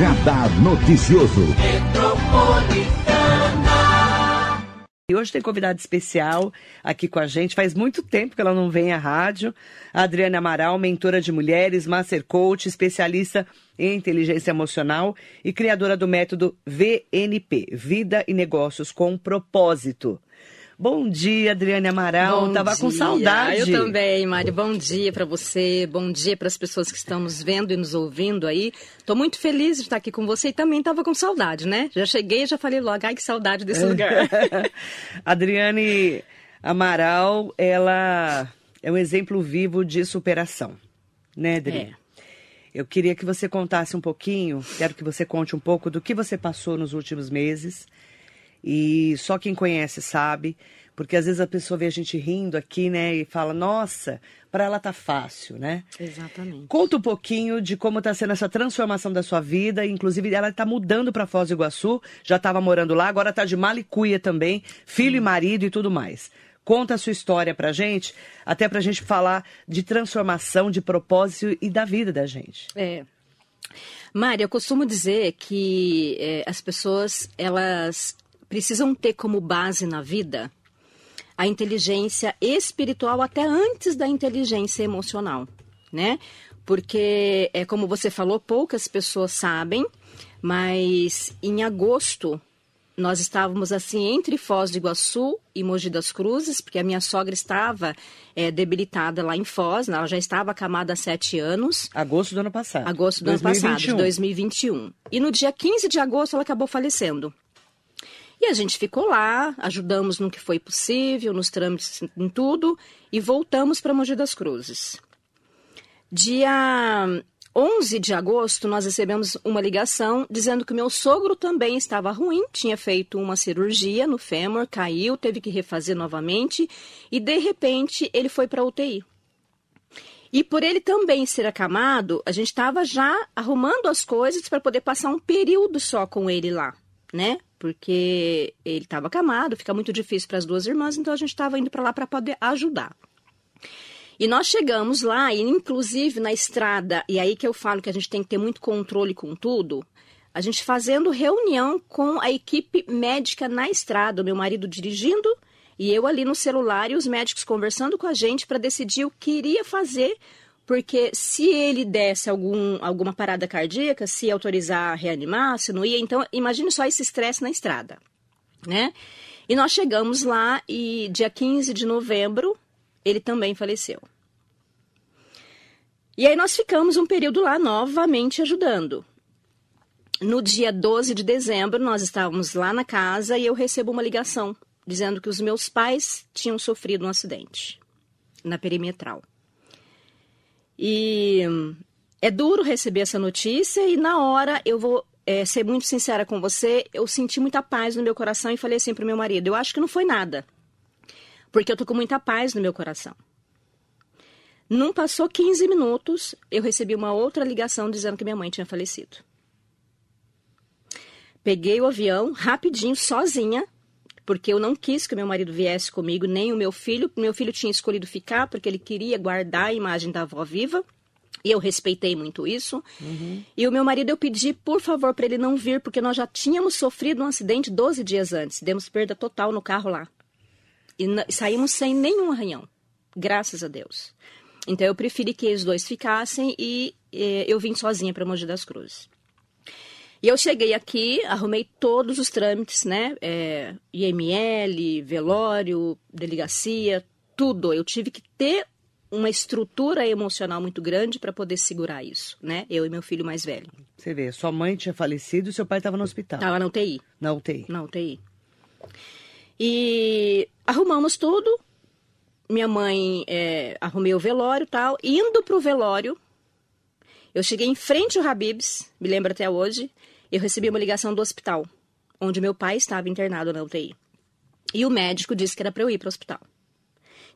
Radar Noticioso. E hoje tem convidado especial aqui com a gente. Faz muito tempo que ela não vem à rádio. Adriana Amaral, mentora de mulheres, master coach, especialista em inteligência emocional e criadora do método VNP Vida e Negócios com Propósito. Bom dia, Adriane Amaral. Bom Tava dia. com saudade. Eu também, Mari. Bom dia para você. Bom dia para as pessoas que estão nos vendo e nos ouvindo aí. Tô muito feliz de estar aqui com você e também tava com saudade, né? Já cheguei e já falei logo, ai que saudade desse lugar. Adriane Amaral, ela é um exemplo vivo de superação, né, Adri? É. Eu queria que você contasse um pouquinho, quero que você conte um pouco do que você passou nos últimos meses. E só quem conhece sabe, porque às vezes a pessoa vê a gente rindo aqui, né, e fala: "Nossa, para ela tá fácil", né? Exatamente. Conta um pouquinho de como está sendo essa transformação da sua vida. Inclusive, ela está mudando para Foz do Iguaçu, já estava morando lá, agora está de Malicuia também, filho e marido e tudo mais. Conta a sua história pra gente, até pra gente falar de transformação, de propósito e da vida da gente. É. Mari, eu costumo dizer que é, as pessoas, elas precisam ter como base na vida a inteligência espiritual até antes da inteligência emocional, né? Porque, é como você falou, poucas pessoas sabem, mas em agosto nós estávamos assim entre Foz do Iguaçu e Mogi das Cruzes, porque a minha sogra estava é, debilitada lá em Foz, ela já estava acamada há sete anos. Agosto do ano passado. Agosto do 2021. ano passado, de 2021. E no dia 15 de agosto ela acabou falecendo. E a gente ficou lá, ajudamos no que foi possível, nos trâmites, em tudo, e voltamos para Mogi das Cruzes. Dia 11 de agosto, nós recebemos uma ligação dizendo que meu sogro também estava ruim, tinha feito uma cirurgia no fêmur, caiu, teve que refazer novamente, e de repente ele foi para UTI. E por ele também ser acamado, a gente estava já arrumando as coisas para poder passar um período só com ele lá, né? Porque ele estava acamado, fica muito difícil para as duas irmãs, então a gente estava indo para lá para poder ajudar. E nós chegamos lá, e inclusive na estrada, e aí que eu falo que a gente tem que ter muito controle com tudo, a gente fazendo reunião com a equipe médica na estrada, o meu marido dirigindo e eu ali no celular e os médicos conversando com a gente para decidir o que iria fazer, porque se ele desse algum, alguma parada cardíaca, se autorizar a reanimar, se não ia, então imagine só esse estresse na estrada, né? E nós chegamos lá e dia 15 de novembro ele também faleceu. E aí nós ficamos um período lá novamente ajudando. No dia 12 de dezembro, nós estávamos lá na casa e eu recebo uma ligação dizendo que os meus pais tinham sofrido um acidente na perimetral. E é duro receber essa notícia e na hora eu vou é, ser muito sincera com você, eu senti muita paz no meu coração e falei assim pro meu marido, eu acho que não foi nada, porque eu tô com muita paz no meu coração. Não passou 15 minutos, eu recebi uma outra ligação dizendo que minha mãe tinha falecido. Peguei o avião rapidinho, sozinha, porque eu não quis que meu marido viesse comigo, nem o meu filho. Meu filho tinha escolhido ficar porque ele queria guardar a imagem da avó viva. E eu respeitei muito isso. Uhum. E o meu marido, eu pedi, por favor, para ele não vir, porque nós já tínhamos sofrido um acidente 12 dias antes. Demos perda total no carro lá. E, saímos sem nenhum arranhão. Graças a Deus. Então eu preferi que eles dois ficassem e, e eu vim sozinha para Mogi das Cruzes. E eu cheguei aqui, arrumei todos os trâmites, né? É, IML, velório, delegacia, tudo. Eu tive que ter uma estrutura emocional muito grande para poder segurar isso, né? Eu e meu filho mais velho. Você vê, sua mãe tinha falecido e seu pai estava no hospital. Estava na UTI. Na UTI. Na UTI. E arrumamos tudo. Minha mãe, é, arrumei o velório e tal. Indo pro velório, eu cheguei em frente ao Habibs, me lembro até hoje. Eu recebi uma ligação do hospital, onde meu pai estava internado na UTI. E o médico disse que era para eu ir para o hospital.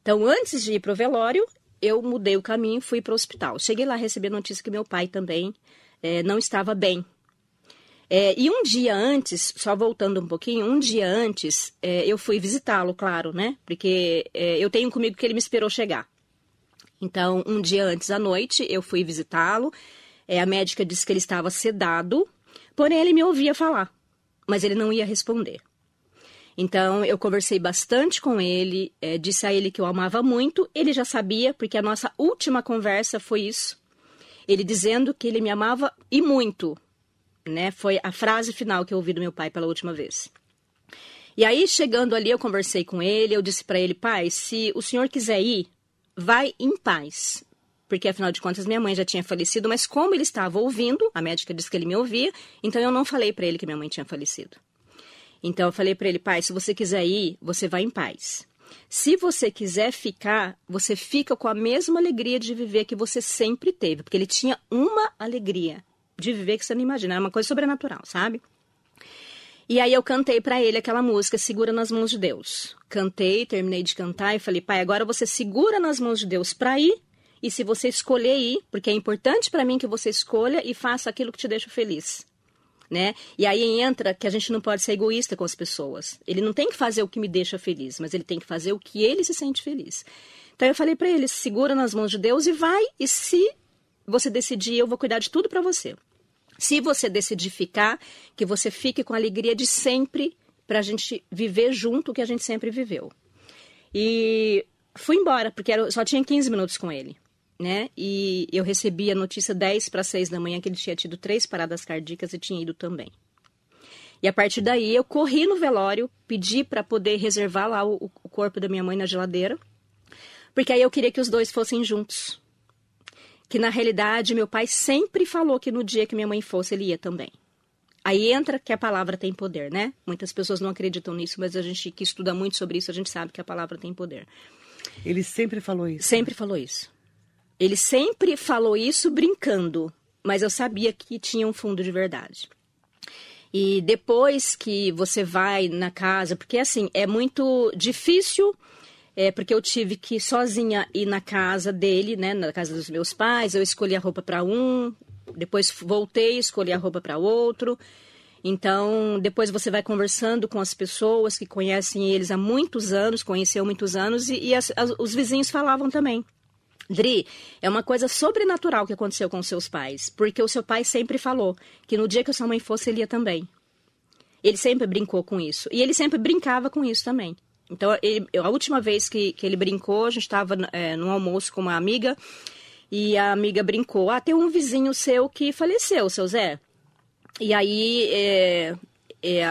Então, antes de ir para o velório, eu mudei o caminho e fui para o hospital. Cheguei lá, recebi a notícia que meu pai também é, não estava bem. É, e um dia antes, só voltando um pouquinho, um dia antes, é, eu fui visitá-lo, claro, né? Porque é, eu tenho comigo que ele me esperou chegar. Então, um dia antes à noite, eu fui visitá-lo. É, a médica disse que ele estava sedado. Porém, ele me ouvia falar, mas ele não ia responder. Então, eu conversei bastante com ele, é, disse a ele que eu amava muito. Ele já sabia, porque a nossa última conversa foi isso. Ele dizendo que ele me amava e muito. Né? Foi a frase final que eu ouvi do meu pai pela última vez. E aí, chegando ali, eu conversei com ele, eu disse para ele, pai, se o senhor quiser ir, vai em paz. Porque, afinal de contas, minha mãe já tinha falecido, mas como ele estava ouvindo, a médica disse que ele me ouvia, então eu não falei para ele que minha mãe tinha falecido. Então eu falei para ele, pai, se você quiser ir, você vai em paz. Se você quiser ficar, você fica com a mesma alegria de viver que você sempre teve, porque ele tinha uma alegria de viver que você não imagina, era uma coisa sobrenatural, sabe? E aí eu cantei para ele aquela música Segura nas mãos de Deus. Cantei, terminei de cantar e falei: "Pai, agora você segura nas mãos de Deus para ir, e se você escolher ir, porque é importante para mim que você escolha e faça aquilo que te deixa feliz." né? E aí entra que a gente não pode ser egoísta com as pessoas. Ele não tem que fazer o que me deixa feliz, mas ele tem que fazer o que ele se sente feliz. Então eu falei para ele: segura nas mãos de Deus e vai. E se você decidir, eu vou cuidar de tudo para você. Se você decidir ficar, que você fique com a alegria de sempre para a gente viver junto o que a gente sempre viveu. E fui embora, porque só tinha 15 minutos com ele né? E eu recebi a notícia 10 para 6 da manhã que ele tinha tido três paradas cardíacas e tinha ido também. E a partir daí eu corri no velório, pedi para poder reservar lá o, o, corpo da minha mãe na geladeira, porque aí eu queria que os dois fossem juntos. Que na realidade meu pai sempre falou que no dia que minha mãe fosse ele ia também. Aí entra que a palavra tem poder, né? Muitas pessoas não acreditam nisso, mas a gente que estuda muito sobre isso, a gente sabe que a palavra tem poder. Ele sempre falou isso. Sempre falou isso. Ele sempre falou isso brincando, mas eu sabia que tinha um fundo de verdade. E depois que você vai na casa, porque assim, é muito difícil, é, porque eu tive que sozinha ir na casa dele, né, na casa dos meus pais, eu escolhi a roupa para um, depois voltei, escolhi a roupa para outro. Então, depois você vai conversando com as pessoas que conhecem eles há muitos anos, conheceu muitos anos, e, e as, as, os vizinhos falavam também. Dri, é uma coisa sobrenatural que aconteceu com seus pais, porque o seu pai sempre falou que no dia que a sua mãe fosse, ele ia também. Ele sempre brincou com isso. E ele sempre brincava com isso também. Então, ele, a última vez que, que ele brincou, a gente estava é, num almoço com uma amiga, e a amiga brincou: Ah, tem um vizinho seu que faleceu, seu Zé. E aí é,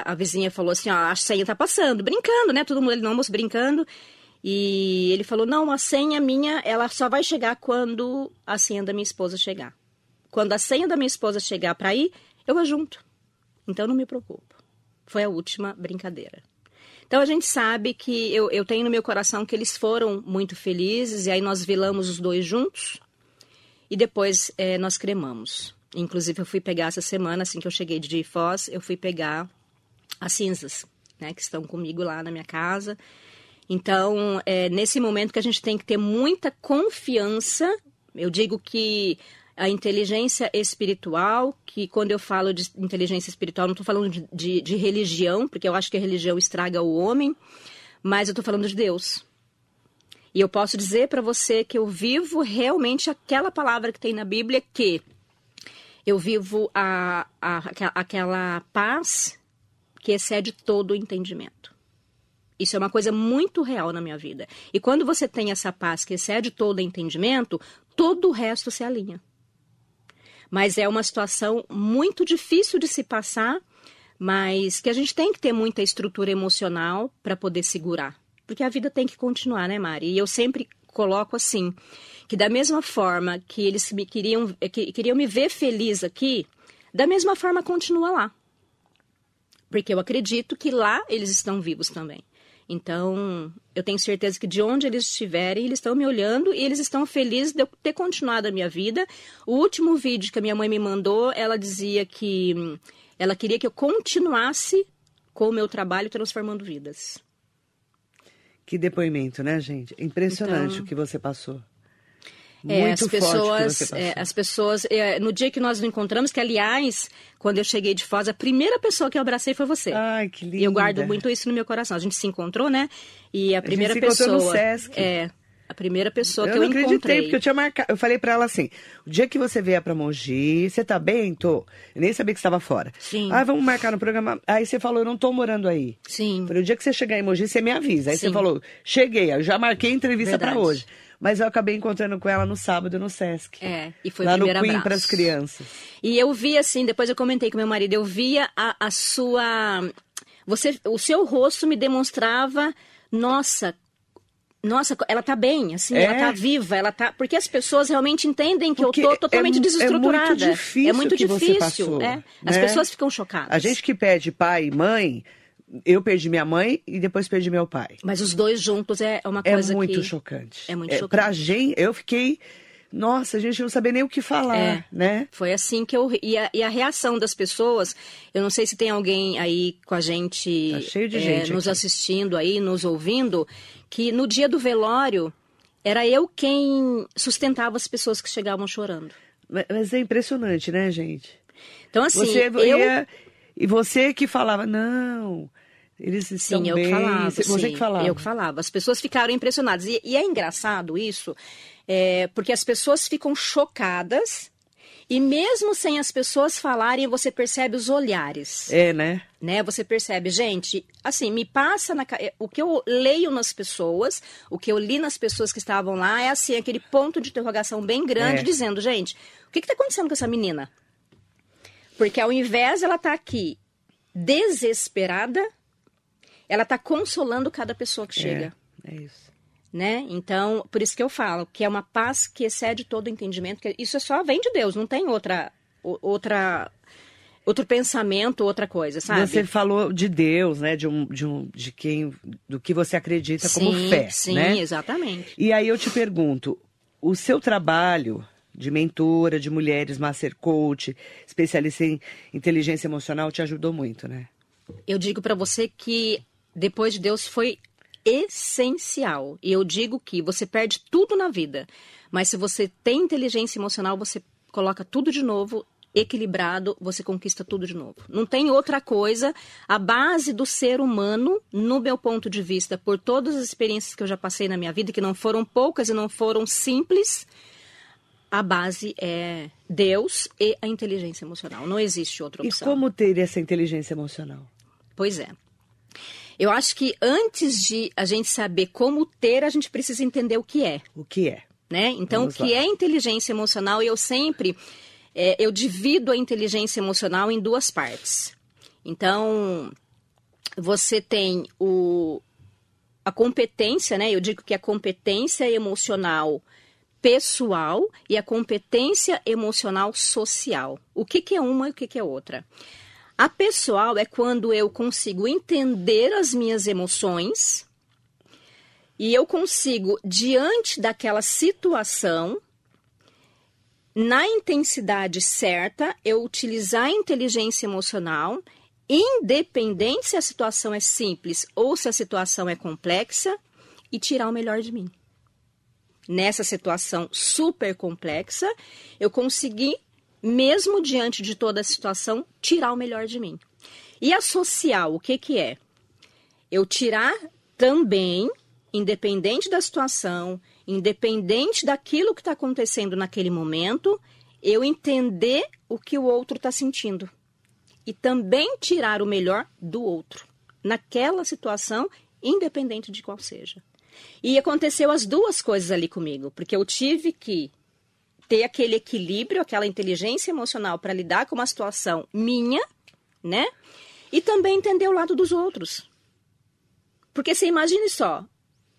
a vizinha falou assim: Ó, a senha tá passando, brincando, né? Todo mundo ali no almoço brincando. E ele falou: não, a senha minha, ela só vai chegar quando a senha da minha esposa chegar. Quando a senha da minha esposa chegar para ir, eu vou junto. Então não me preocupo. Foi a última brincadeira. Então a gente sabe que eu, eu tenho no meu coração que eles foram muito felizes, e aí nós velamos os dois juntos, e depois é, nós cremamos. Inclusive eu fui pegar essa semana, assim que eu cheguei de Foz, eu fui pegar as cinzas, né, que estão comigo lá na minha casa. Então, é nesse momento que a gente tem que ter muita confiança. Eu digo que a inteligência espiritual, que quando eu falo de inteligência espiritual, não estou falando de, de, de, religião, porque eu acho que a religião estraga o homem, mas eu estou falando de Deus. E eu posso dizer para você que eu vivo realmente aquela palavra que tem na Bíblia, que eu vivo a, a, aquela paz que excede todo o entendimento. Isso é uma coisa muito real na minha vida. E quando você tem essa paz que excede todo entendimento, todo o resto se alinha. Mas é uma situação muito difícil de se passar, mas que a gente tem que ter muita estrutura emocional para poder segurar. Porque a vida tem que continuar, né, Mari? E eu sempre coloco assim, que da mesma forma que eles me queriam, que, queriam me ver feliz aqui, da mesma forma continua lá. Porque eu acredito que lá eles estão vivos também. Então, eu tenho certeza que de onde eles estiverem, eles estão me olhando e eles estão felizes de eu ter continuado a minha vida. O último vídeo que a minha mãe me mandou, ela dizia que ela queria que eu continuasse com o meu trabalho transformando vidas. Que depoimento, né, gente? Impressionante então... o que você passou. É, as pessoas, é, as pessoas, é, no dia que nós nos encontramos, que aliás, quando eu cheguei de Foz, a primeira pessoa que eu abracei foi você. Ai, que lindo. E eu guardo muito isso no meu coração. A gente se encontrou, né? E a primeira a gente se pessoa. No Sesc. É, A primeira pessoa eu que eu não acreditei, encontrei. porque eu tinha marcado. Eu falei pra ela assim: o dia que você vier pra Mogi, você tá bem? Tô. Eu nem sabia que você estava fora. Sim. Ah, vamos marcar no programa. Aí você falou: eu não tô morando aí. Sim. Falei, o dia que você chegar em Mogi, você me avisa. Aí Sim. você falou: cheguei, eu já marquei a entrevista pra Verdade. hoje. Mas eu acabei encontrando com ela no sábado no Sesc. É, e foi lá o no primeiro Queen abraço. pras crianças. E eu vi assim, depois eu comentei com meu marido, eu via a, a sua. Você, o seu rosto me demonstrava, nossa. Nossa, ela tá bem, assim, É. ela tá viva, ela tá. Porque as pessoas realmente entendem que Porque eu tô totalmente é é desestruturada. muito difícil É muito difícil, passou, é. As né? pessoas ficam chocadas. A gente que perde pai e mãe, eu perdi minha mãe e depois perdi meu pai. Mas os dois juntos é uma É coisa muito que. chocante. é muito Pra chocante. gente, eu fiquei. Nossa, a gente não sabia nem o que falar, É. né? Foi assim que eu. E a, e a reação das pessoas, eu não sei se tem alguém aí com a gente, Tá cheio de eh, gente nos aqui. assistindo aí, nos ouvindo, que no dia do velório era eu quem sustentava as pessoas que chegavam chorando. Mas- Mas é impressionante, né, gente? Então, assim, você eu. ia. E você que falava, não, eles estão Sim, eu bem. que falava. Você sim, que falava. Eu que falava. As pessoas ficaram impressionadas. E, e é engraçado isso, é, porque as pessoas ficam chocadas. E mesmo sem as pessoas falarem, você percebe os olhares. É, né? né? Você percebe, gente, assim, me passa na é, o que eu leio nas pessoas, o que eu li nas pessoas que estavam lá é assim, aquele ponto de interrogação bem grande É. dizendo, gente, o que está acontecendo com essa menina? Porque ao invés ela estar aqui desesperada, ela está consolando cada pessoa que chega. É, é isso. Né? Então, por isso que eu falo que é uma paz que excede todo o entendimento. Que isso só vem de Deus, não tem outra, outra, outro pensamento, outra coisa, sabe? Você falou de Deus, né? De um, de um, de quem, do que você acredita como sim, fé, sim, né? exatamente. E aí eu te pergunto, o seu trabalho de mentora de mulheres, master coach, especialista em inteligência emocional, te ajudou muito, né? Eu digo para você que depois de Deus foi essencial. E eu digo que você perde tudo na vida, mas se você tem inteligência emocional, você coloca tudo de novo equilibrado, você conquista tudo de novo. Não tem outra coisa. A base do ser humano, no meu ponto de vista, por todas as experiências que eu já passei na minha vida, que não foram poucas e não foram simples, a base é Deus e a inteligência emocional. Não existe outra E opção. como ter essa inteligência emocional? Pois é. Eu acho que antes de a gente saber como ter, a gente precisa entender o que é, O que é? né? Então, Vamos o que lá. é inteligência emocional? Eu sempre é, eu divido a inteligência emocional em duas partes. Então, você tem o a competência, né? Eu digo que a competência emocional pessoal e a competência emocional social. O que, que é uma e o que, que é outra? A pessoal é quando eu consigo entender as minhas emoções e eu consigo, diante daquela situação, na intensidade certa, eu utilizar a inteligência emocional, independente se a situação é simples ou se a situação é complexa, e tirar o melhor de mim. Nessa situação super complexa, eu consegui, mesmo diante de toda a situação, tirar o melhor de mim. E a social, o que, que é? Eu tirar também, independente da situação, independente daquilo que está acontecendo naquele momento, eu entender o que o outro está sentindo. E também tirar o melhor do outro, naquela situação, independente de qual seja. E aconteceu as duas coisas ali comigo, porque eu tive que ter aquele equilíbrio, aquela inteligência emocional para lidar com uma situação minha, né? E também entender o lado dos outros. Porque você imagine só,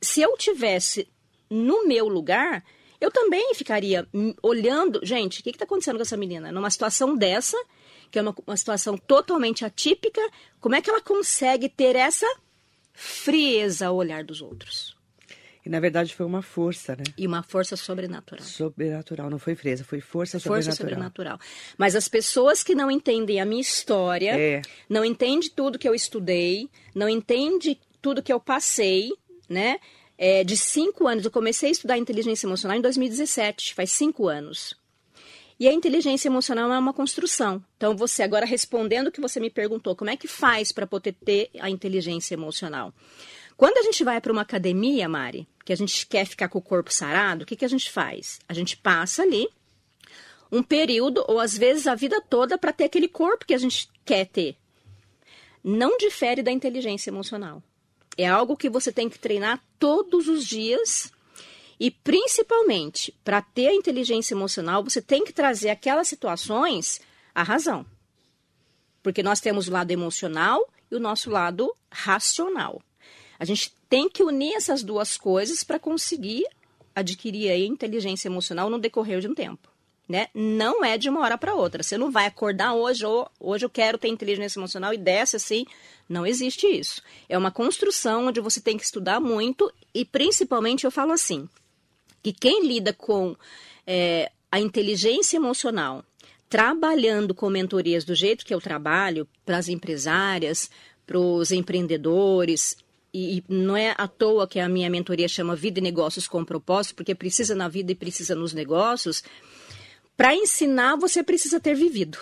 se eu tivesse no meu lugar, eu também ficaria olhando, gente, o que está acontecendo com essa menina? Numa situação dessa, que é uma, uma situação totalmente atípica, como é que ela consegue ter essa frieza ao olhar dos outros? E na verdade foi uma força, né? E uma força sobrenatural. Sobrenatural, não foi fresa, foi força, Força sobrenatural. sobrenatural. Mas as pessoas que não entendem a minha história, É. não entendem tudo que eu estudei, não entendem tudo que eu passei, né? É, de cinco anos, eu comecei a estudar inteligência emocional em 2017, faz cinco anos. E a inteligência emocional é uma construção. Então, você agora respondendo o que você me perguntou, como é que faz para poder ter a inteligência emocional? Quando a gente vai para uma academia, Mari, que a gente quer ficar com o corpo sarado, o que, que a gente faz? A gente passa ali um período, ou às vezes a vida toda, para ter aquele corpo que a gente quer ter. Não difere da inteligência emocional. É algo que você tem que treinar todos os dias. E principalmente, para ter a inteligência emocional, você tem que trazer aquelas situações à razão. Porque nós temos o lado emocional e o nosso lado racional. A gente tem que unir essas duas coisas para conseguir adquirir a inteligência emocional no decorrer de um tempo. Né? Não é de uma hora para outra. Você não vai acordar hoje, ou hoje eu quero ter inteligência emocional e desce assim. Não existe isso. É uma construção onde você tem que estudar muito e, principalmente, eu falo assim: que quem lida com é, a inteligência emocional, trabalhando com mentorias do jeito que eu trabalho, para as empresárias, para os empreendedores, e, não é à toa que a minha mentoria chama Vida e Negócios com Propósito, porque precisa na vida e precisa nos negócios para ensinar, você precisa ter vivido.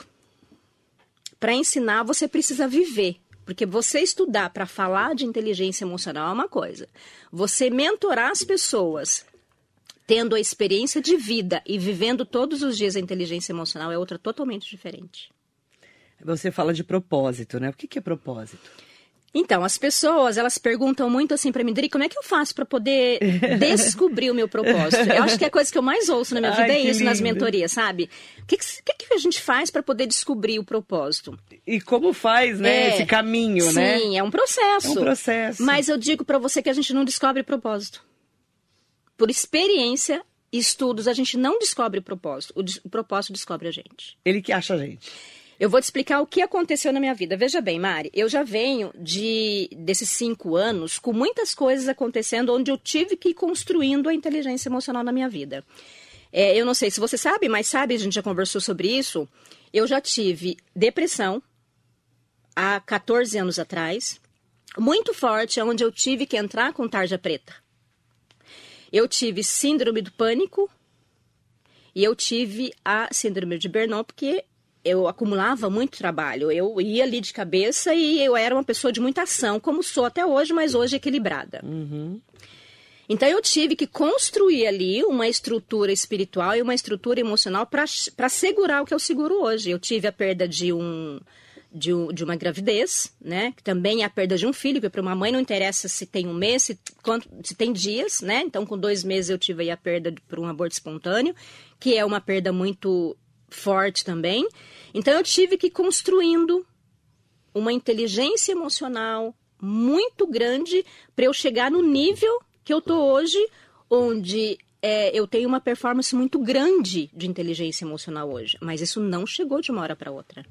Para ensinar, você precisa viver. Porque você estudar para falar de inteligência emocional é uma coisa. Você mentorar as pessoas tendo a experiência de vida e vivendo todos os dias a inteligência emocional é outra totalmente diferente. Você fala de propósito, né? O que é propósito? Então, as pessoas, elas perguntam muito assim para mim, Dri, como é que eu faço para poder descobrir o meu propósito? Eu acho que é a coisa que eu mais ouço na minha vida Ai, é isso lindo. nas mentorias, sabe? O que, que, que, a gente faz para poder descobrir o propósito? E como faz, né, é, esse caminho, sim, né? Sim, é um processo. É um processo. Mas eu digo para você que a gente não descobre propósito. Por experiência e estudos, a gente não descobre o propósito. O, o propósito descobre a gente. Ele que acha a gente. Eu vou te explicar o que aconteceu na minha vida. Veja bem, Mari, eu já venho de desses cinco anos com muitas coisas acontecendo onde eu tive que ir construindo a inteligência emocional na minha vida. É, eu não sei se você sabe, mas sabe, a gente já conversou sobre isso. Eu já tive depressão há 14 anos atrás, muito forte, onde eu tive que entrar com tarja preta. Eu tive síndrome do pânico e eu tive a síndrome de Burnout, porque eu acumulava muito trabalho. Eu ia ali de cabeça e eu era uma pessoa de muita ação, como sou até hoje, mas hoje equilibrada. Uhum. Então eu tive que construir ali uma estrutura espiritual e uma estrutura emocional para segurar o que eu seguro hoje. Eu tive a perda de um de, de uma gravidez, né? Que também é a perda de um filho, que para uma mãe não interessa se tem um mês, se, quanto, se tem dias, né? Então, com dois meses eu tive a perda por um aborto espontâneo, que é uma perda muito forte também. Então eu tive que ir construindo uma inteligência emocional muito grande para eu chegar no nível que eu tô hoje, onde é, eu tenho uma performance muito grande de inteligência emocional hoje. Mas isso não chegou de uma hora para outra.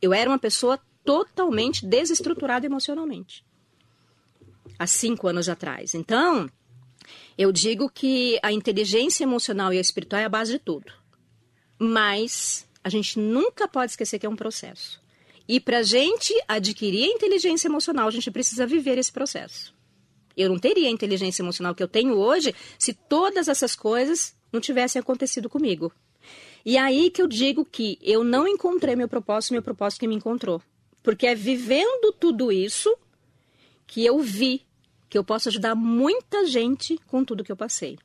Eu era uma pessoa totalmente desestruturada emocionalmente. Há cinco anos atrás. Então, eu digo que a inteligência emocional e a espiritual é a base de tudo. Mas a gente nunca pode esquecer que é um processo. E para a gente adquirir a inteligência emocional, a gente precisa viver esse processo. Eu não teria a inteligência emocional que eu tenho hoje se todas essas coisas não tivessem acontecido comigo. E aí que eu digo que eu não encontrei meu propósito, meu propósito que me encontrou. Porque é vivendo tudo isso que eu vi que eu posso ajudar muita gente com tudo que eu passei.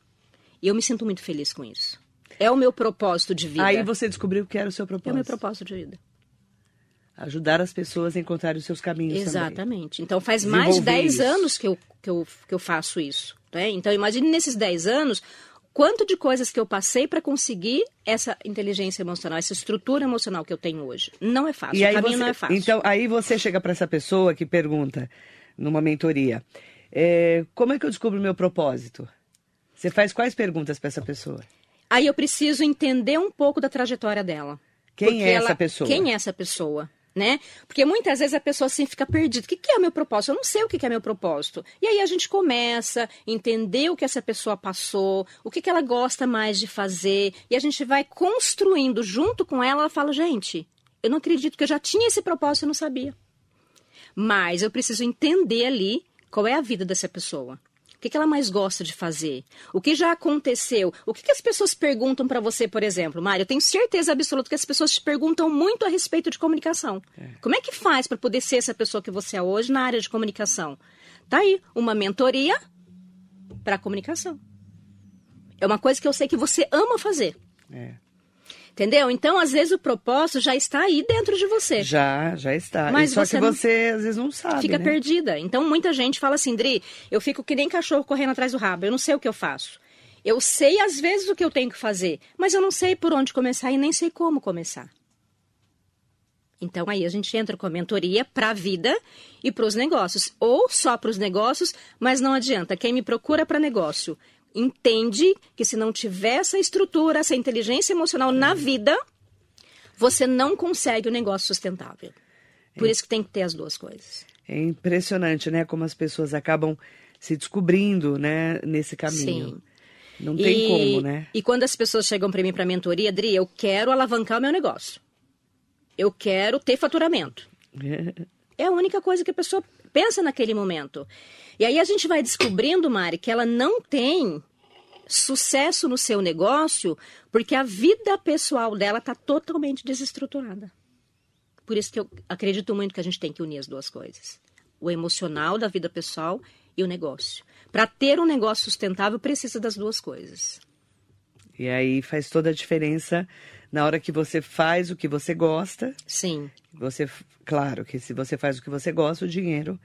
E eu me sinto muito feliz com isso. É o meu propósito de vida. Aí você descobriu que era o seu propósito. É o meu propósito de vida. Ajudar as pessoas a encontrarem os seus caminhos Exatamente. Também. Então faz mais de 10 anos que eu, que, eu, que eu faço isso. Né? Então imagine nesses 10 anos quanto de coisas que eu passei para conseguir essa inteligência emocional, essa estrutura emocional que eu tenho hoje. Não é fácil, e o caminho você, não é fácil. Então, aí você chega para essa pessoa que pergunta numa mentoria, é, como é que eu descubro o meu propósito? Você faz quais perguntas para essa pessoa? Aí eu preciso entender um pouco da trajetória dela. Quem é ela, essa pessoa? Quem é essa pessoa? Né? Porque muitas vezes a pessoa assim fica perdida. O que, que é o meu propósito? Eu não sei o que, que é meu propósito. E aí a gente começa a entender o que essa pessoa passou, o que, que ela gosta mais de fazer, e a gente vai construindo junto com ela. Ela fala, gente, eu não acredito que eu já tinha esse propósito e não sabia. Mas eu preciso entender ali qual é a vida dessa pessoa. O que, que ela mais gosta de fazer? O que já aconteceu? O que, que as pessoas perguntam para você, por exemplo? Mário, eu tenho certeza absoluta que as pessoas te perguntam muito a respeito de comunicação. É. Como é que faz para poder ser essa pessoa que você é hoje na área de comunicação? Tá aí, uma mentoria para comunicação. É uma coisa que eu sei que você ama fazer. É. Entendeu? Então, às vezes, o propósito já está aí dentro de você. Já, já está. Mas E só você que você às vezes não sabe. Fica né? perdida. Então, muita gente fala assim, Dri, eu fico que nem cachorro correndo atrás do rabo. Eu não sei o que eu faço. Eu sei, às vezes, o que eu tenho que fazer, mas eu não sei por onde começar e nem sei como começar. Então, aí a gente entra com a mentoria para a vida e para os negócios. Ou só para os negócios, mas não adianta. Quem me procura para negócio entende que se não tiver essa estrutura, essa inteligência emocional na vida, você não consegue o negócio sustentável. Por isso que tem que ter as duas coisas. É impressionante, né? Como as pessoas acabam se descobrindo, né? Nesse caminho. Sim. Não tem e, como, né? E quando as pessoas chegam para mim para mentoria, Adri, eu quero alavancar o meu negócio. Eu quero ter faturamento. É a única coisa que a pessoa pensa naquele momento. E aí a gente vai descobrindo, Mari, que ela não tem sucesso no seu negócio porque a vida pessoal dela está totalmente desestruturada. Por isso que eu acredito muito que a gente tem que unir as duas coisas: o emocional da vida pessoal e o negócio. Para ter um negócio sustentável, precisa das duas coisas. E aí faz toda a diferença na hora que você faz o que você gosta. Sim. Você, claro, que se você faz o que você gosta, o dinheiro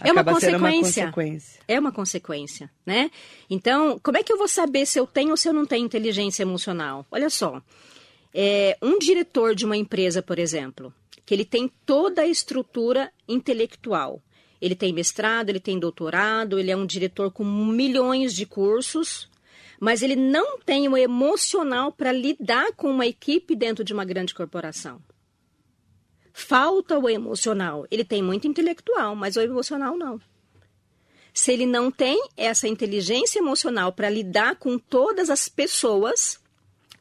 É uma sendo uma consequência. consequência. É uma consequência, né? Então, como é que eu vou saber se eu tenho ou se eu não tenho inteligência emocional? Olha só, é, um diretor de uma empresa, por exemplo, que ele tem toda a estrutura intelectual. Ele tem mestrado, ele tem doutorado, ele é um diretor com milhões de cursos, mas ele não tem o emocional para lidar com uma equipe dentro de uma grande corporação. Falta o emocional. Ele tem muito intelectual, mas o emocional não. Se ele não tem essa inteligência emocional para lidar com todas as pessoas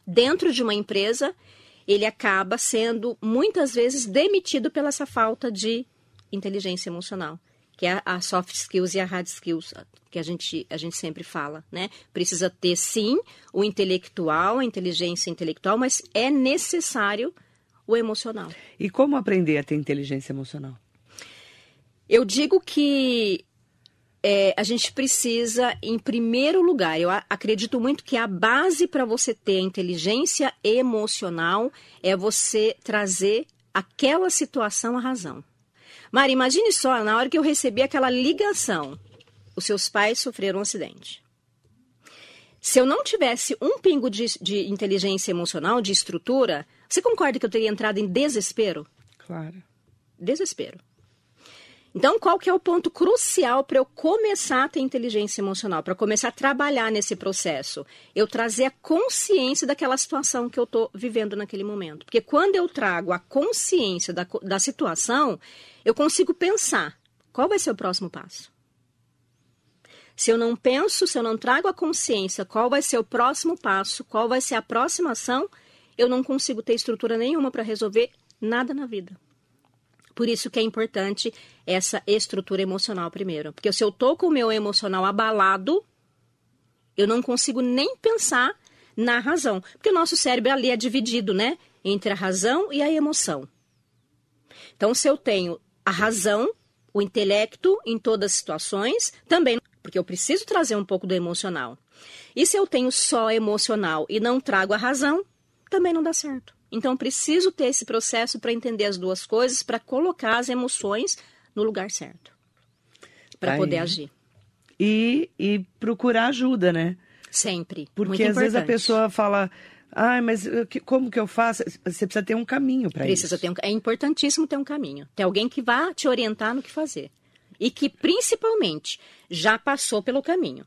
dentro de uma empresa, ele acaba sendo muitas vezes demitido pela essa falta de inteligência emocional, que é a soft skills e a hard skills que a gente, a gente sempre fala, né? Precisa ter sim o intelectual, a inteligência intelectual, mas é necessário o emocional. E como aprender a ter inteligência emocional? Eu digo que é, a gente precisa, em primeiro lugar, eu acredito muito que a base para você ter a inteligência emocional é você trazer aquela situação à razão. Mari, imagine só, na hora que eu recebi aquela ligação, os seus pais sofreram um acidente. Se eu não tivesse um pingo de, de inteligência emocional, de estrutura, você concorda que eu teria entrado em desespero? Claro. desespero. Então, qual que é o ponto crucial para eu começar a ter inteligência emocional, para começar a trabalhar nesse processo? Eu trazer a consciência daquela situação que eu estou vivendo naquele momento. Porque quando eu trago a consciência da, da situação, eu consigo pensar qual vai ser o próximo passo. Se eu não penso, se eu não trago a consciência qual vai ser o próximo passo, qual vai ser a próxima ação, eu não consigo ter estrutura nenhuma para resolver nada na vida. Por isso que é importante essa estrutura emocional primeiro. Porque se eu tô com o meu emocional abalado, eu não consigo nem pensar na razão. Porque o nosso cérebro ali é dividido, né? Entre a razão e a emoção. Então, se eu tenho a razão, o intelecto em todas as situações, também, porque eu preciso trazer um pouco do emocional. E se eu tenho só emocional e não trago a razão, também não dá certo. Então, preciso ter esse processo para entender as duas coisas, para colocar as emoções no lugar certo. Para poder agir. E, e procurar ajuda, né? Sempre. Porque às vezes a importante. pessoa fala, ai, mas como que eu faço? Você precisa ter um caminho para isso. Precisa ter um, é importantíssimo ter um caminho. Ter alguém que vá te orientar no que fazer. E que, principalmente, já passou pelo caminho.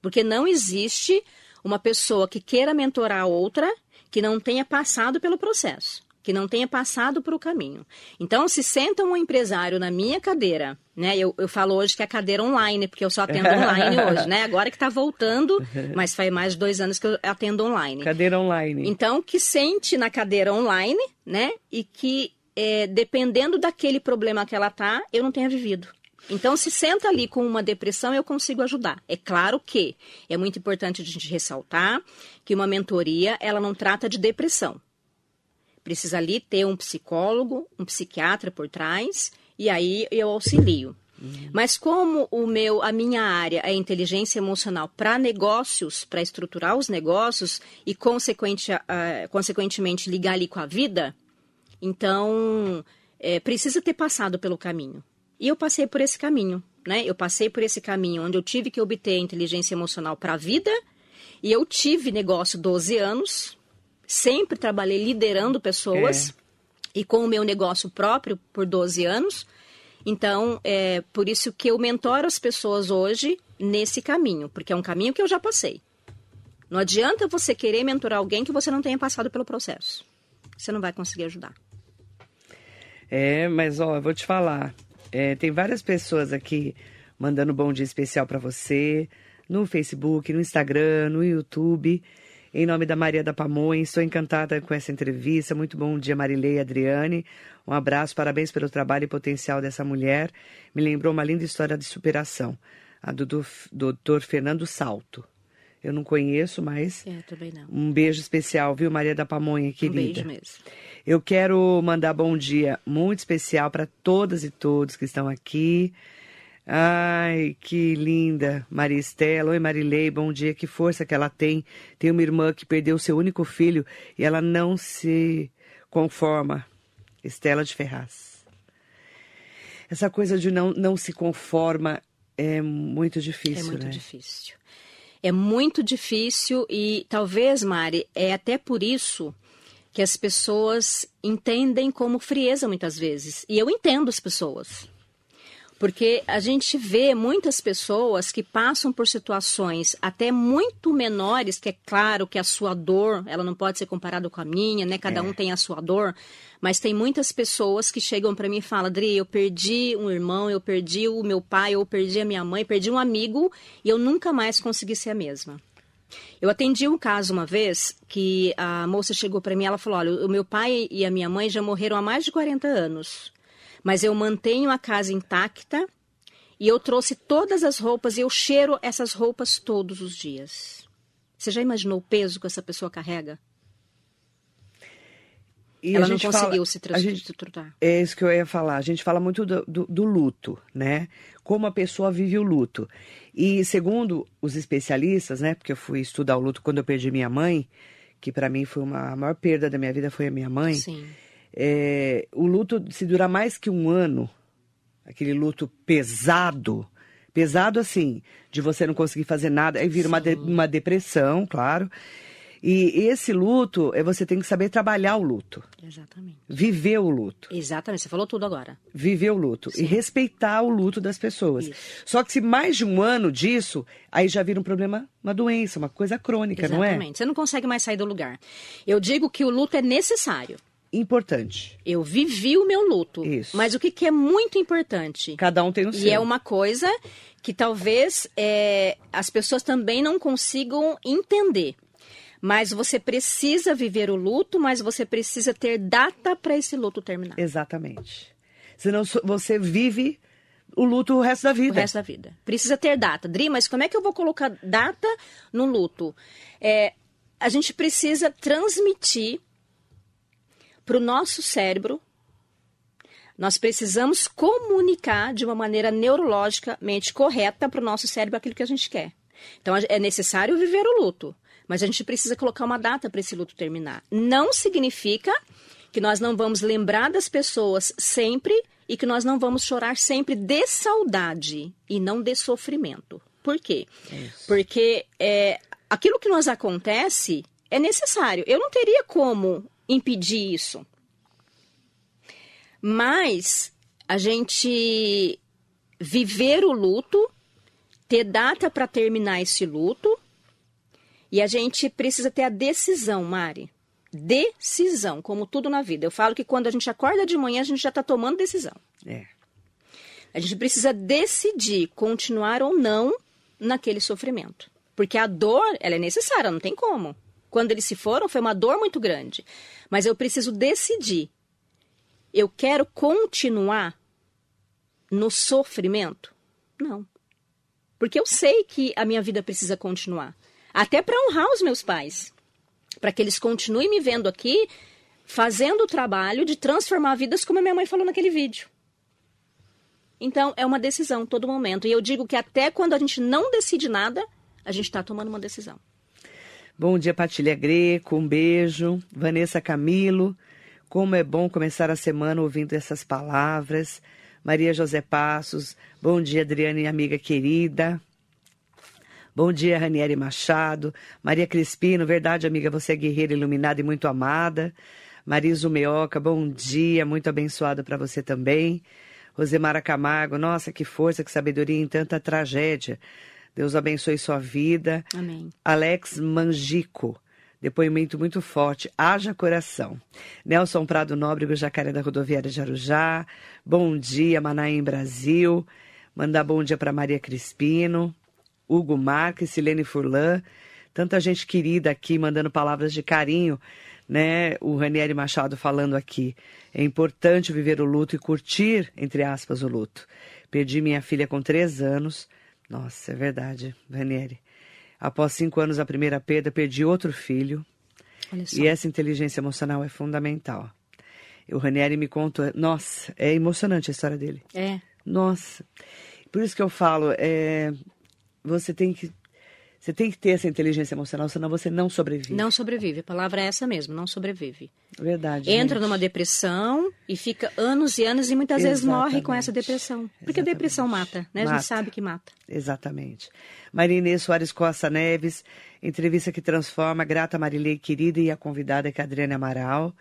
Porque não existe uma pessoa que queira mentorar outra que não tenha passado pelo processo, que não tenha passado por o caminho. Então, se senta um empresário na minha cadeira, né? Eu, eu falo hoje que é cadeira online, porque eu só atendo online hoje, né? Agora que está voltando, mas faz mais de dois anos que eu atendo online. Cadeira online. Então, que sente na cadeira online, né? E que, é, dependendo daquele problema que ela tá, eu não tenha vivido. Então, se senta ali com uma depressão, eu consigo ajudar. É claro que é muito importante a gente ressaltar que uma mentoria, ela não trata de depressão. Precisa ali ter um psicólogo, um psiquiatra por trás, e aí eu auxilio. Uhum. Mas como o meu, a minha área é inteligência emocional para negócios, para estruturar os negócios e consequente, uh, consequentemente ligar ali com a vida, então é, precisa ter passado pelo caminho. E eu passei por esse caminho, né? Eu passei por esse caminho onde eu tive que obter inteligência emocional para a vida e eu tive negócio 12 anos, sempre trabalhei liderando pessoas. É. E com o meu negócio próprio por 12 anos, então, é por isso que eu mentoro as pessoas hoje nesse caminho, porque é um caminho que eu já passei. Não adianta você querer mentorar alguém que você não tenha passado pelo processo. Você não vai conseguir ajudar. É, mas ó, eu vou te falar. É, tem várias pessoas aqui mandando bom dia especial para você no Facebook, no Instagram, no YouTube. Em nome da Maria da Pamonha, estou encantada com essa entrevista. Muito bom dia, Marilei e Adriane. Um abraço, parabéns pelo trabalho e potencial dessa mulher. Me lembrou uma linda história de superação, a do doutor Fernando Salto. Eu não conheço, mas. É, também não. Um beijo especial, viu, Maria da Pamonha, querida? Um beijo mesmo. Eu quero mandar bom dia muito especial para todas e todos que estão aqui. Ai, que linda, Maria Estela. Oi, Marilei, bom dia. Que força que ela tem. Tem uma irmã que perdeu seu único filho e ela não se conforma. Estela de Ferraz. Essa coisa de não, não se conforma é muito difícil, É muito né? difícil. É muito difícil e talvez, Mari, é até por isso que as pessoas entendem como frieza muitas vezes. E eu entendo as pessoas. Porque a gente vê muitas pessoas que passam por situações até muito menores, que é claro que a sua dor, ela não pode ser comparada com a minha, né? Cada é. um tem a sua dor, mas tem muitas pessoas que chegam para mim e falam: Adri, eu perdi um irmão, eu perdi o meu pai, eu perdi a minha mãe, perdi um amigo e eu nunca mais consegui ser a mesma. Eu atendi um caso uma vez que a moça chegou para mim e ela falou: Olha, o meu pai e a minha mãe já morreram há mais de 40 anos mas eu mantenho a casa intacta e eu trouxe todas as roupas e eu cheiro essas roupas todos os dias. Você já imaginou o peso que essa pessoa carrega? E Ela não conseguiu fala, se transtornar. É isso que eu ia falar. A gente fala muito do, do, do, luto, né? Como a pessoa vive o luto. E segundo os especialistas, né? Porque eu fui estudar o luto quando eu perdi minha mãe, que para mim foi uma a maior perda da minha vida foi a minha mãe. Sim. É, o luto, se durar mais que um ano, aquele luto pesado, pesado assim, de você não conseguir fazer nada, aí vira uma, de, uma depressão, claro. E esse luto, é você tem que saber trabalhar o luto. Exatamente. Viver o luto. Exatamente, você falou tudo agora. Viver o luto. Sim. E respeitar o luto das pessoas. Isso. Só que se mais de um ano disso, aí já vira um problema, uma doença, uma coisa crônica, Exatamente. não é? Exatamente. Você não consegue mais sair do lugar. Eu digo que o luto é necessário importante. Eu vivi o meu luto. Isso. Mas o que, que é muito importante? Cada um tem o seu. E é uma coisa que talvez é, as pessoas também não consigam entender. Mas você precisa viver o luto, mas você precisa ter data para esse luto terminar. Exatamente. Senão você vive o luto o resto da vida. O resto da vida. Precisa ter data. Dri, mas como é que eu vou colocar data no luto? É, a gente precisa transmitir para o nosso cérebro, nós precisamos comunicar de uma maneira neurologicamente correta para o nosso cérebro aquilo que a gente quer. Então é necessário viver o luto, mas a gente precisa colocar uma data para esse luto terminar. Não significa que nós não vamos lembrar das pessoas sempre e que nós não vamos chorar sempre de saudade e não de sofrimento. Por quê? Porque é, aquilo que nos acontece é necessário. Eu não teria como impedir isso. Mas a gente viver o luto, ter data para terminar esse luto, e a gente precisa ter a decisão, Mari. Decisão, como tudo na vida. Eu falo que quando a gente acorda de manhã, a gente já está tomando decisão. É. A gente precisa decidir continuar ou não naquele sofrimento. Porque a dor, ela é necessária, não tem como. Quando eles se foram, foi uma dor muito grande. Mas eu preciso decidir. Eu quero continuar no sofrimento? Não. Porque eu sei que a minha vida precisa continuar. Até para honrar os meus pais. Para que eles continuem me vendo aqui, fazendo o trabalho de transformar vidas, como a minha mãe falou naquele vídeo. Então, é uma decisão todo momento. E eu digo que até quando a gente não decide nada, a gente está tomando uma decisão. Bom dia, Patilha Greco. Um beijo. Vanessa Camilo. Como é bom começar a semana ouvindo essas palavras. Maria José Passos. Bom dia, Adriane, amiga querida. Bom dia, Ranieri Machado. Maria Crispino, verdade, amiga, você é guerreira iluminada e muito amada. Marisa Meoca, bom dia, muito abençoado para você também. Rosemara Camargo, nossa, que força, que sabedoria em tanta tragédia. Deus abençoe sua vida. Amém. Alex Mangico, depoimento muito forte. Haja coração. Nelson Prado Nóbrego, Jacaré da Rodoviária de Arujá. Bom dia, Manaim Brasil. Mandar bom dia para Maria Crispino. Hugo Marques, Silene Furlan, tanta gente querida aqui mandando palavras de carinho, né? O Ranieri Machado falando aqui. É importante viver o luto e curtir, entre aspas, o luto. Perdi minha filha com três anos. Nossa, é verdade, Ranieri. Após cinco anos da primeira perda, perdi outro filho. E essa inteligência emocional é fundamental. O Ranieri me contou. Nossa, é emocionante a história dele. É. Nossa. Por isso que eu falo, é, você tem que você tem que ter essa inteligência emocional, senão você não sobrevive. Não sobrevive. A palavra é essa mesmo, não sobrevive. Verdade. Entra gente. numa depressão e fica anos e anos e muitas Exatamente. vezes morre com essa depressão. Porque Exatamente. a depressão mata, né? Mata. A gente sabe que mata. Exatamente. Maria Inês Soares Costa Neves, entrevista que transforma, grata Marilei querida e a convidada que é a Adriana Amaral.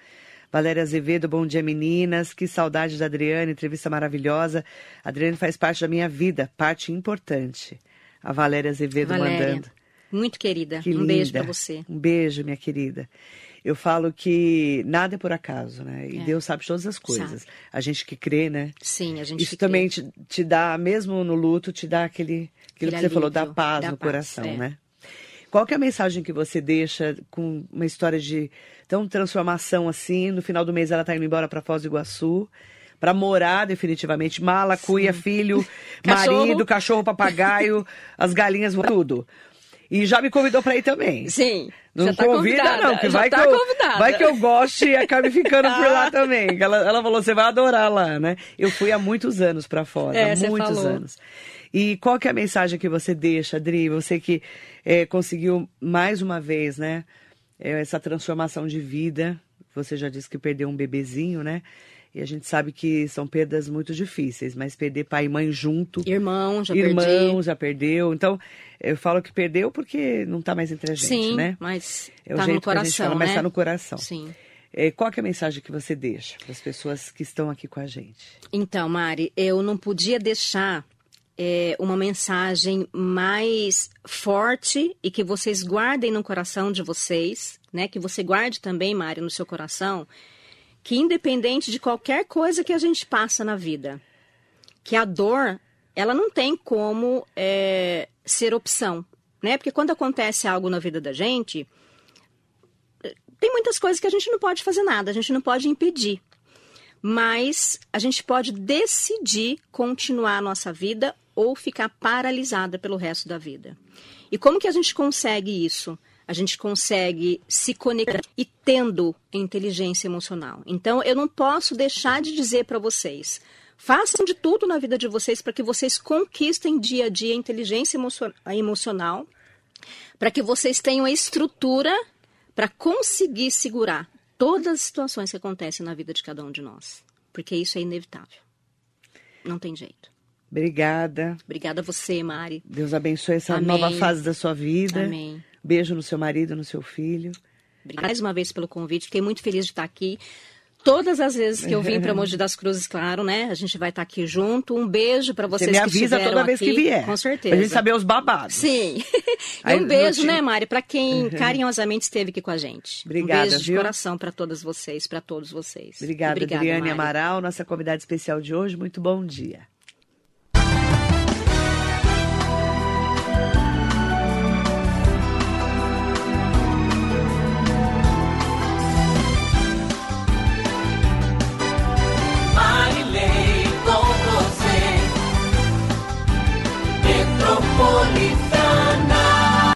Valéria Azevedo, bom dia meninas, que saudade da Adriana, entrevista maravilhosa. A Adriana faz parte da minha vida, parte importante a Valéria Azevedo Valéria, mandando. Muito querida. Que um linda. beijo para você. Um beijo, minha querida. Eu falo que nada é por acaso, né? E é. Deus sabe todas as coisas. Sabe. A gente que crê, né? Sim, a gente Isso também te, te, dá, mesmo no luto, te dá aquele, aquilo que você falou, dá paz dá no paz, coração, é. né? Qual que é a mensagem que você deixa com uma história de tão transformação assim? No final do mês ela está indo embora para Foz do Iguaçu para morar definitivamente. Mala, cuia, filho, cachorro. marido, cachorro, papagaio, as galinhas, tudo. E já me convidou para ir também. Sim. Não tá convida, não, que vai, tá que eu, convidada. vai que eu goste e acabe ficando por lá também. Ela, ela falou, você vai adorar lá, né? Eu fui há muitos anos para fora, é, há muitos anos. E qual que é a mensagem que você deixa, Adri? Você que é, conseguiu mais uma vez, né? É, essa transformação de vida. Você já disse que perdeu um bebezinho, né? E a gente sabe que são perdas muito difíceis, mas perder pai e mãe junto. Irmão, já irmão, perdi. já perdeu. Então, eu falo que perdeu porque não está mais entre a gente, Sim, né? mas É o tá jeito no que a gente coração, fala, mas né? está no coração. Sim. É, qual é a mensagem que você deixa para as pessoas que estão aqui com a gente? Então, Mari, eu não podia deixar é, uma mensagem mais forte e que vocês guardem no coração de vocês, né? Que você guarde também, Mari, no seu coração, que independente de qualquer coisa que a gente passa na vida, que a dor, ela não tem como é, ser opção, né? Porque quando acontece algo na vida da gente, tem muitas coisas que a gente não pode fazer nada, a gente não pode impedir. Mas a gente pode decidir continuar a nossa vida ou ficar paralisada pelo resto da vida. E como que a gente consegue isso? A gente consegue se conectar e tendo inteligência emocional. Então, eu não posso deixar de dizer para vocês: façam de tudo na vida de vocês para que vocês conquistem dia a dia a inteligência emo emocional, para que vocês tenham a estrutura para conseguir segurar todas as situações que acontecem na vida de cada um de nós. Porque isso é inevitável. Não tem jeito. Obrigada. Obrigada a você, Mari. Deus abençoe essa Amém. nova fase da sua vida. Amém. Beijo no seu marido, no seu filho. Obrigada mais uma vez pelo convite. Fiquei muito feliz de estar aqui. Todas as vezes que eu vim para Mogi das Cruzes, claro, né? A gente vai estar aqui junto. Um beijo para vocês Você me avisa toda vez aqui. que vier. Com certeza. Pra gente saber os babados. Sim. e um beijo, time- né, Mari, para quem carinhosamente esteve aqui com a gente. Obrigada, um beijo de viu? coração para todas vocês, para todos vocês. Obrigada, Obrigada Adriane Mari. Amaral, nossa convidada especial de hoje. Muito bom dia. 我